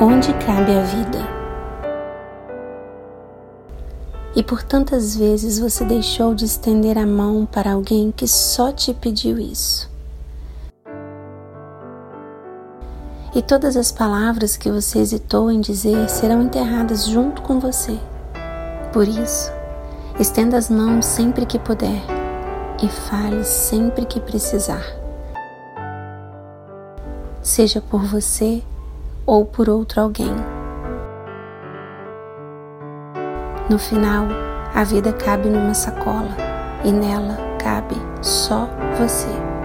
onde cabe a vida. E por tantas vezes você deixou de estender a mão para alguém que só te pediu isso. E todas as palavras que você hesitou em dizer serão enterradas junto com você. Por isso, estenda as mãos sempre que puder e fale sempre que precisar. Seja por você ou por outro alguém. No final, a vida cabe numa sacola e nela cabe só você.